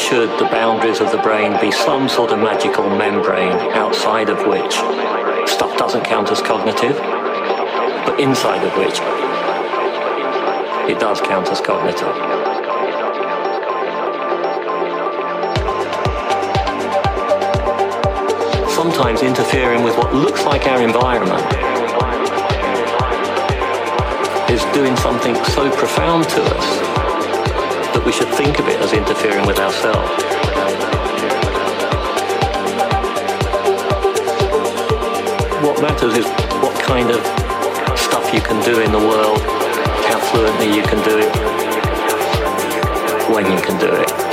should the boundaries of the brain be some sort of magical membrane outside of which stuff doesn't count as cognitive, but inside of which it does count as cognitive? Sometimes interfering with what looks like our environment is doing something so profound to us that we should think of it as interfering with ourselves. What matters is what kind of stuff you can do in the world, how fluently you can do it, when you can do it.